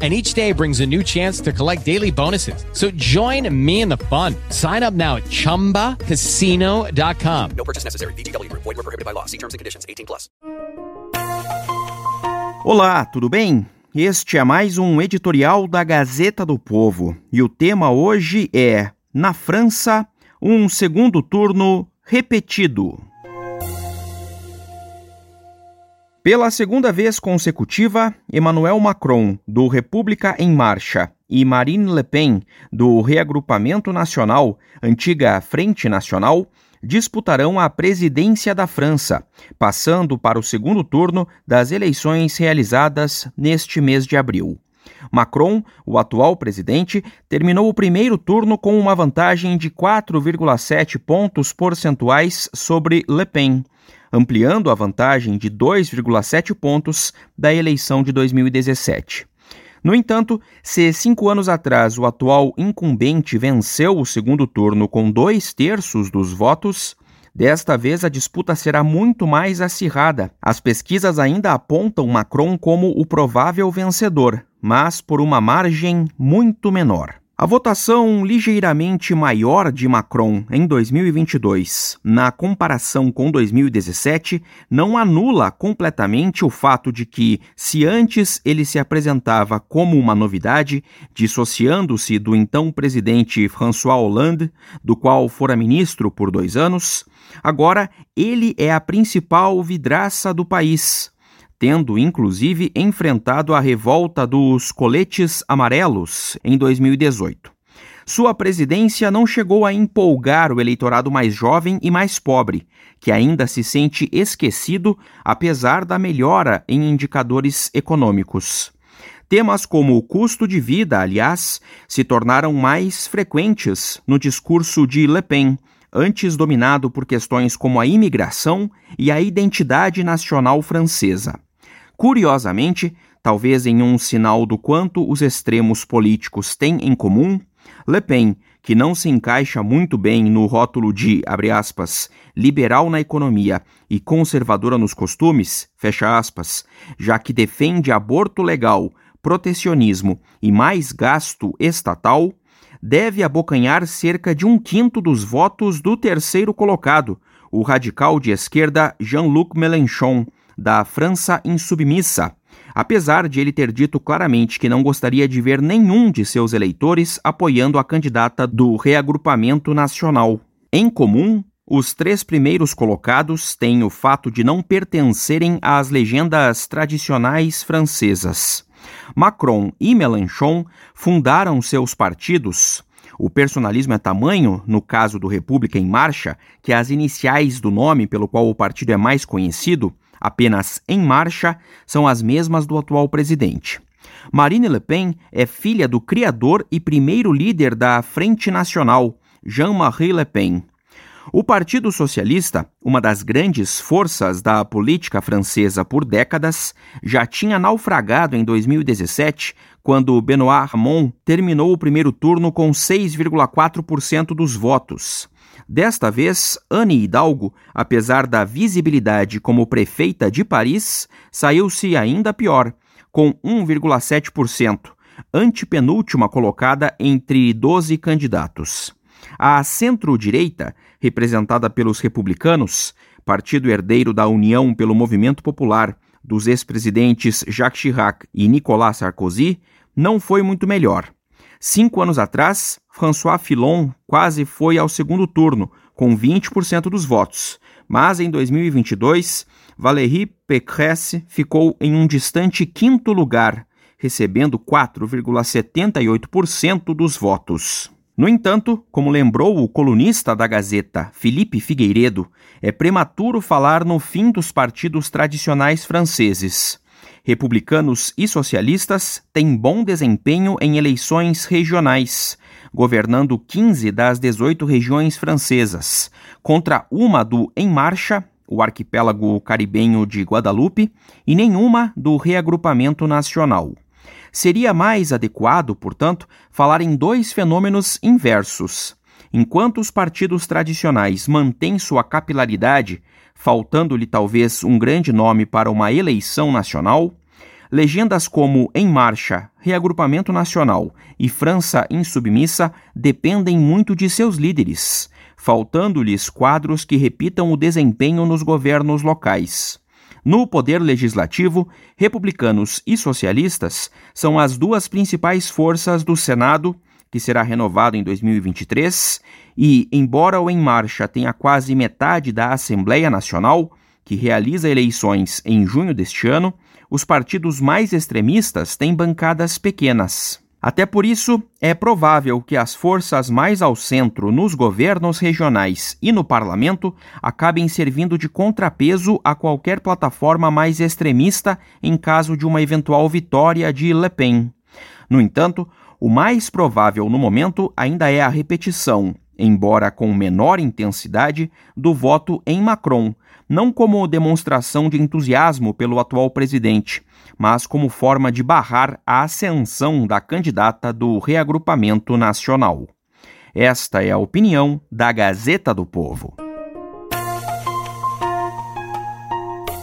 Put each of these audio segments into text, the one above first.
and each day brings a new chance to collect daily bonuses. So join me in the fun. Sign up now at ChumbaCasino.com. No purchase necessary. VGW Group. Void were prohibited by law. See terms and conditions. 18 plus. Olá, tudo bem? Este é mais um editorial da Gazeta do Povo e o tema hoje é Na França, um segundo turno repetido. Pela segunda vez consecutiva, Emmanuel Macron, do República em Marcha, e Marine Le Pen, do Reagrupamento Nacional, antiga Frente Nacional, disputarão a presidência da França, passando para o segundo turno das eleições realizadas neste mês de abril. Macron, o atual presidente, terminou o primeiro turno com uma vantagem de 4,7 pontos percentuais sobre Le Pen ampliando a vantagem de 2,7 pontos da eleição de 2017. No entanto, se cinco anos atrás o atual incumbente venceu o segundo turno com dois terços dos votos, desta vez a disputa será muito mais acirrada. As pesquisas ainda apontam Macron como o provável vencedor, mas por uma margem muito menor. A votação ligeiramente maior de Macron em 2022, na comparação com 2017, não anula completamente o fato de que, se antes ele se apresentava como uma novidade, dissociando-se do então presidente François Hollande, do qual fora ministro por dois anos, agora ele é a principal vidraça do país tendo inclusive enfrentado a revolta dos coletes amarelos em 2018. Sua presidência não chegou a empolgar o eleitorado mais jovem e mais pobre, que ainda se sente esquecido apesar da melhora em indicadores econômicos. Temas como o custo de vida, aliás, se tornaram mais frequentes no discurso de Le Pen, antes dominado por questões como a imigração e a identidade nacional francesa. Curiosamente, talvez em um sinal do quanto os extremos políticos têm em comum, Le Pen, que não se encaixa muito bem no rótulo de, aspas, liberal na economia e conservadora nos costumes, fecha aspas, já que defende aborto legal, protecionismo e mais gasto estatal, deve abocanhar cerca de um quinto dos votos do terceiro colocado, o radical de esquerda Jean-Luc Mélenchon, da França insubmissa, apesar de ele ter dito claramente que não gostaria de ver nenhum de seus eleitores apoiando a candidata do reagrupamento nacional. Em comum, os três primeiros colocados têm o fato de não pertencerem às legendas tradicionais francesas. Macron e Mélenchon fundaram seus partidos. O personalismo é tamanho, no caso do República em Marcha, que as iniciais do nome pelo qual o partido é mais conhecido, apenas em marcha, são as mesmas do atual presidente. Marine Le Pen é filha do criador e primeiro líder da Frente Nacional, Jean-Marie Le Pen. O Partido Socialista, uma das grandes forças da política francesa por décadas, já tinha naufragado em 2017, quando Benoît Hamon terminou o primeiro turno com 6,4% dos votos. Desta vez, Anne Hidalgo, apesar da visibilidade como prefeita de Paris, saiu-se ainda pior, com 1,7%, antepenúltima colocada entre 12 candidatos. A centro-direita, representada pelos republicanos, partido herdeiro da União pelo Movimento Popular, dos ex-presidentes Jacques Chirac e Nicolas Sarkozy, não foi muito melhor. Cinco anos atrás, François Fillon quase foi ao segundo turno, com 20% dos votos, mas em 2022, Valérie Pécresse ficou em um distante quinto lugar, recebendo 4,78% dos votos. No entanto, como lembrou o colunista da Gazeta, Felipe Figueiredo, é prematuro falar no fim dos partidos tradicionais franceses. Republicanos e socialistas têm bom desempenho em eleições regionais, governando 15 das 18 regiões francesas, contra uma do Em Marcha, o arquipélago caribenho de Guadalupe, e nenhuma do reagrupamento nacional. Seria mais adequado, portanto, falar em dois fenômenos inversos. Enquanto os partidos tradicionais mantêm sua capilaridade, faltando-lhe talvez um grande nome para uma eleição nacional, legendas como Em Marcha, Reagrupamento Nacional e França Insubmissa dependem muito de seus líderes, faltando-lhes quadros que repitam o desempenho nos governos locais. No poder legislativo, republicanos e socialistas são as duas principais forças do Senado que será renovado em 2023, e, embora o Em Marcha tenha quase metade da Assembleia Nacional, que realiza eleições em junho deste ano, os partidos mais extremistas têm bancadas pequenas. Até por isso, é provável que as forças mais ao centro nos governos regionais e no parlamento acabem servindo de contrapeso a qualquer plataforma mais extremista em caso de uma eventual vitória de Le Pen. No entanto, o mais provável no momento ainda é a repetição, embora com menor intensidade, do voto em Macron, não como demonstração de entusiasmo pelo atual presidente, mas como forma de barrar a ascensão da candidata do reagrupamento nacional. Esta é a opinião da Gazeta do Povo.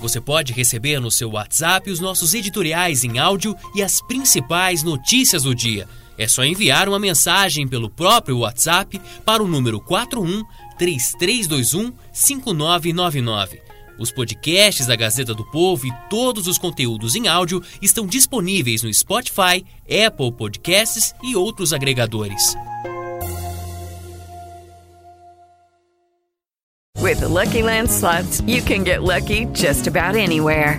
Você pode receber no seu WhatsApp os nossos editoriais em áudio e as principais notícias do dia. É só enviar uma mensagem pelo próprio WhatsApp para o número 41 3321 5999. Os podcasts da Gazeta do Povo e todos os conteúdos em áudio estão disponíveis no Spotify, Apple Podcasts e outros agregadores. With the Lucky Land slots, you can get lucky just about anywhere.